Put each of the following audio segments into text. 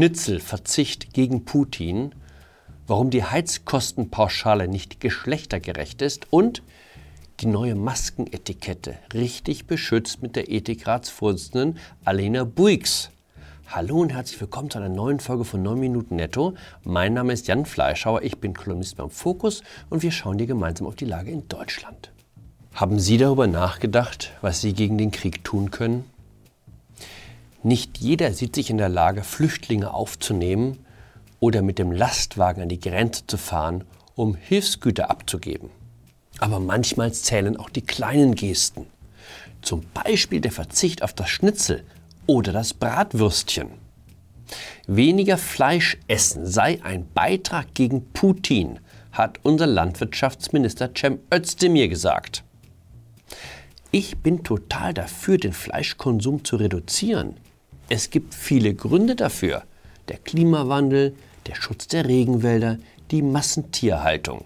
Schnitzelverzicht gegen Putin, warum die Heizkostenpauschale nicht geschlechtergerecht ist und die neue Maskenetikette richtig beschützt mit der Ethikratsvorsitzenden Alena Buix. Hallo und herzlich willkommen zu einer neuen Folge von 9 Minuten Netto. Mein Name ist Jan Fleischhauer, ich bin Kolumnist beim Fokus und wir schauen hier gemeinsam auf die Lage in Deutschland. Haben Sie darüber nachgedacht, was Sie gegen den Krieg tun können? Nicht jeder sieht sich in der Lage, Flüchtlinge aufzunehmen oder mit dem Lastwagen an die Grenze zu fahren, um Hilfsgüter abzugeben. Aber manchmal zählen auch die kleinen Gesten. Zum Beispiel der Verzicht auf das Schnitzel oder das Bratwürstchen. Weniger Fleisch essen sei ein Beitrag gegen Putin, hat unser Landwirtschaftsminister Cem Özdemir gesagt. Ich bin total dafür, den Fleischkonsum zu reduzieren. Es gibt viele Gründe dafür. Der Klimawandel, der Schutz der Regenwälder, die Massentierhaltung.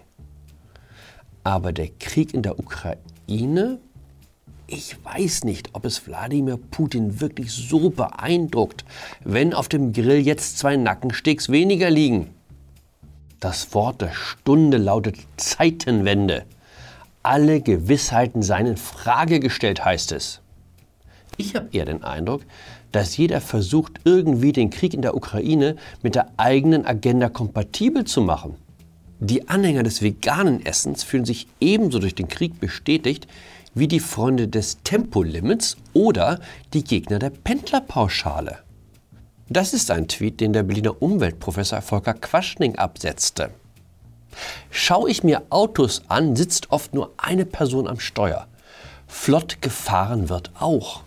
Aber der Krieg in der Ukraine, ich weiß nicht, ob es Wladimir Putin wirklich so beeindruckt, wenn auf dem Grill jetzt zwei Nackensteaks weniger liegen. Das Wort der Stunde lautet Zeitenwende. Alle Gewissheiten seien in Frage gestellt, heißt es. Ich habe eher den Eindruck, dass jeder versucht, irgendwie den Krieg in der Ukraine mit der eigenen Agenda kompatibel zu machen. Die Anhänger des veganen Essens fühlen sich ebenso durch den Krieg bestätigt wie die Freunde des Tempolimits oder die Gegner der Pendlerpauschale. Das ist ein Tweet, den der Berliner Umweltprofessor Volker Quaschning absetzte. Schaue ich mir Autos an, sitzt oft nur eine Person am Steuer. Flott gefahren wird auch.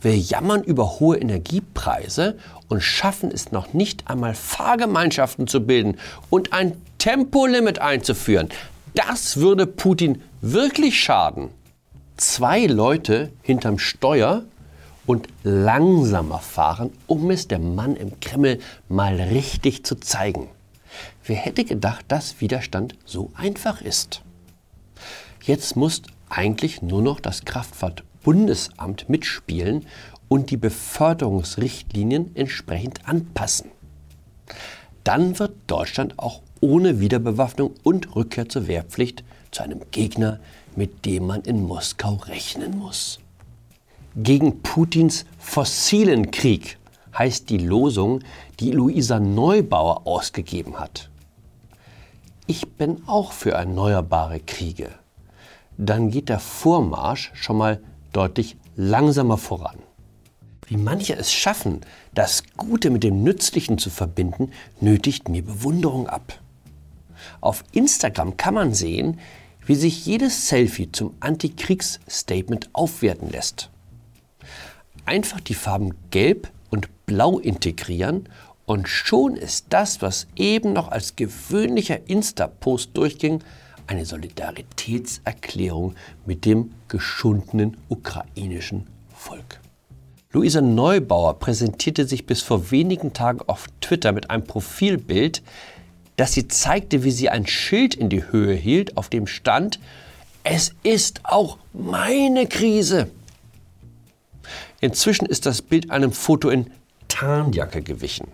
Wir jammern über hohe Energiepreise und schaffen es noch nicht einmal Fahrgemeinschaften zu bilden und ein Tempolimit einzuführen. Das würde Putin wirklich schaden. Zwei Leute hinterm Steuer und langsamer fahren, um es der Mann im Kreml mal richtig zu zeigen. Wer hätte gedacht, dass Widerstand so einfach ist? Jetzt muss eigentlich nur noch das Kraftfahrt Bundesamt mitspielen und die Beförderungsrichtlinien entsprechend anpassen. Dann wird Deutschland auch ohne Wiederbewaffnung und Rückkehr zur Wehrpflicht zu einem Gegner, mit dem man in Moskau rechnen muss. Gegen Putins fossilen Krieg heißt die Losung, die Luisa Neubauer ausgegeben hat. Ich bin auch für erneuerbare Kriege. Dann geht der Vormarsch schon mal deutlich langsamer voran. Wie manche es schaffen, das Gute mit dem Nützlichen zu verbinden, nötigt mir Bewunderung ab. Auf Instagram kann man sehen, wie sich jedes Selfie zum Antikriegsstatement aufwerten lässt. Einfach die Farben Gelb und Blau integrieren und schon ist das, was eben noch als gewöhnlicher Insta-Post durchging, eine Solidaritätserklärung mit dem geschundenen ukrainischen Volk. Luisa Neubauer präsentierte sich bis vor wenigen Tagen auf Twitter mit einem Profilbild, das sie zeigte, wie sie ein Schild in die Höhe hielt, auf dem stand, es ist auch meine Krise. Inzwischen ist das Bild einem Foto in Tarnjacke gewichen.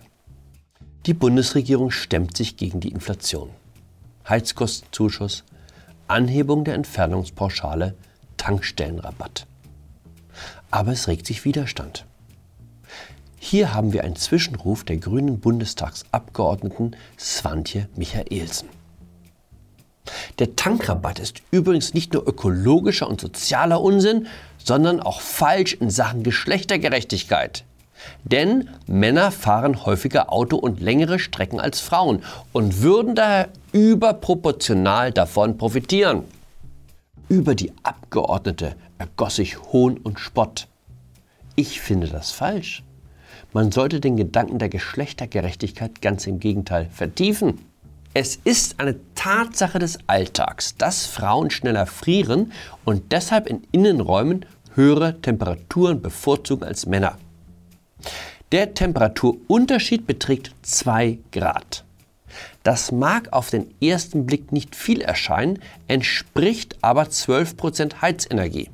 Die Bundesregierung stemmt sich gegen die Inflation. Heizkostenzuschuss, Anhebung der Entfernungspauschale, Tankstellenrabatt. Aber es regt sich Widerstand. Hier haben wir einen Zwischenruf der grünen Bundestagsabgeordneten Swantje Michaelsen. Der Tankrabatt ist übrigens nicht nur ökologischer und sozialer Unsinn, sondern auch falsch in Sachen Geschlechtergerechtigkeit. Denn Männer fahren häufiger Auto und längere Strecken als Frauen und würden daher überproportional davon profitieren. Über die Abgeordnete ergoss sich Hohn und Spott. Ich finde das falsch. Man sollte den Gedanken der Geschlechtergerechtigkeit ganz im Gegenteil vertiefen. Es ist eine Tatsache des Alltags, dass Frauen schneller frieren und deshalb in Innenräumen höhere Temperaturen bevorzugen als Männer. Der Temperaturunterschied beträgt 2 Grad. Das mag auf den ersten Blick nicht viel erscheinen, entspricht aber 12% Heizenergie.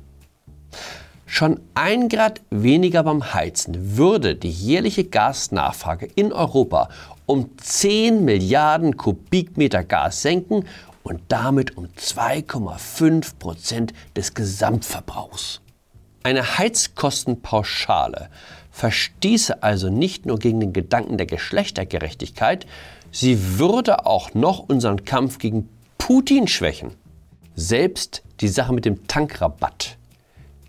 Schon ein Grad weniger beim Heizen würde die jährliche Gasnachfrage in Europa um 10 Milliarden Kubikmeter Gas senken und damit um 2,5 Prozent des Gesamtverbrauchs. Eine Heizkostenpauschale verstieße also nicht nur gegen den Gedanken der Geschlechtergerechtigkeit, sie würde auch noch unseren Kampf gegen Putin schwächen. Selbst die Sache mit dem Tankrabatt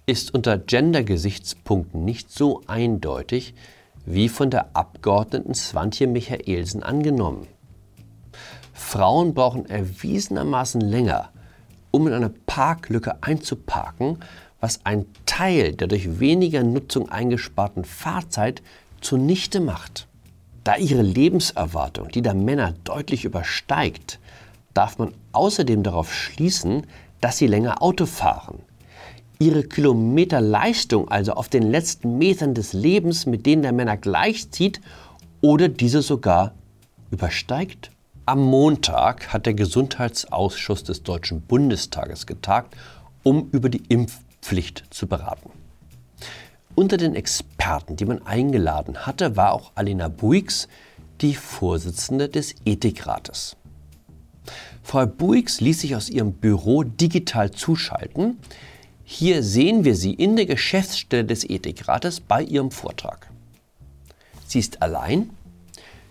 ist unter Gender-Gesichtspunkten nicht so eindeutig wie von der Abgeordneten Swantje Michaelsen angenommen. Frauen brauchen erwiesenermaßen länger, um in eine Parklücke einzuparken, was einen Teil der durch weniger Nutzung eingesparten Fahrzeit zunichte macht. Da ihre Lebenserwartung die der Männer deutlich übersteigt, darf man außerdem darauf schließen, dass sie länger Auto fahren. Ihre Kilometerleistung also auf den letzten Metern des Lebens mit denen der Männer gleichzieht oder diese sogar übersteigt. Am Montag hat der Gesundheitsausschuss des Deutschen Bundestages getagt, um über die Impfpflicht zu beraten. Unter den Experten, die man eingeladen hatte, war auch Alina Buix, die Vorsitzende des Ethikrates. Frau Buix ließ sich aus ihrem Büro digital zuschalten. Hier sehen wir sie in der Geschäftsstelle des Ethikrates bei ihrem Vortrag. Sie ist allein,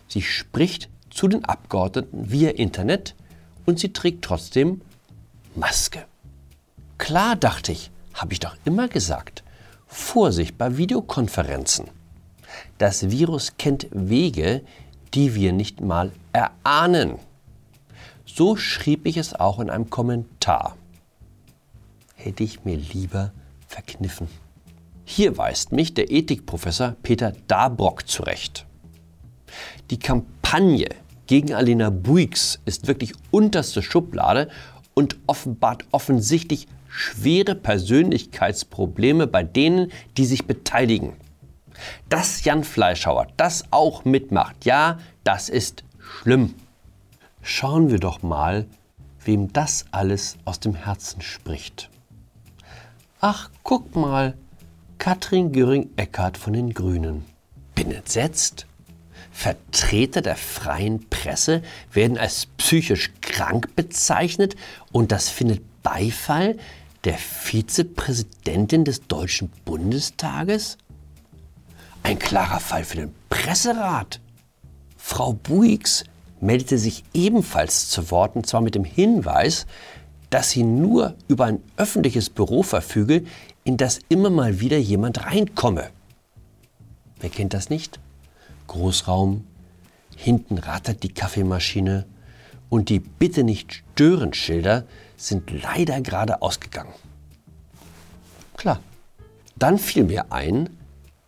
sie spricht zu den Abgeordneten via Internet und sie trägt trotzdem Maske. Klar, dachte ich, habe ich doch immer gesagt. Vorsicht bei Videokonferenzen. Das Virus kennt Wege, die wir nicht mal erahnen. So schrieb ich es auch in einem Kommentar. Hätte ich mir lieber verkniffen. Hier weist mich der Ethikprofessor Peter Dabrock zurecht. Die Kampagne gegen Alina Buix ist wirklich unterste Schublade und offenbart offensichtlich schwere Persönlichkeitsprobleme bei denen, die sich beteiligen. Dass Jan Fleischhauer das auch mitmacht, ja, das ist schlimm. Schauen wir doch mal, wem das alles aus dem Herzen spricht. Ach, guck mal, Katrin Göring-Eckardt von den Grünen. Bin entsetzt. Vertreter der freien Presse werden als psychisch krank bezeichnet und das findet Beifall der Vizepräsidentin des Deutschen Bundestages? Ein klarer Fall für den Presserat. Frau Buix meldete sich ebenfalls zu Wort, und zwar mit dem Hinweis, dass sie nur über ein öffentliches Büro verfüge, in das immer mal wieder jemand reinkomme. Wer kennt das nicht? Großraum, hinten rattert die Kaffeemaschine und die Bitte nicht stören Schilder sind leider gerade ausgegangen. Klar. Dann fiel mir ein,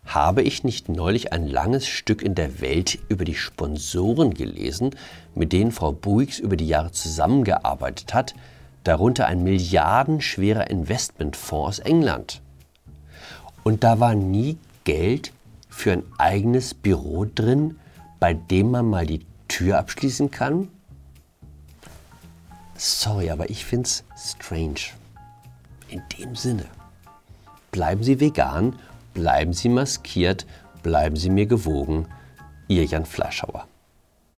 habe ich nicht neulich ein langes Stück in der Welt über die Sponsoren gelesen, mit denen Frau Buix über die Jahre zusammengearbeitet hat, darunter ein milliardenschwerer Investmentfonds aus England. Und da war nie Geld für ein eigenes Büro drin, bei dem man mal die Tür abschließen kann? Sorry, aber ich find's strange. In dem Sinne, bleiben Sie vegan, bleiben Sie maskiert, bleiben Sie mir gewogen. Ihr Jan Fleischhauer.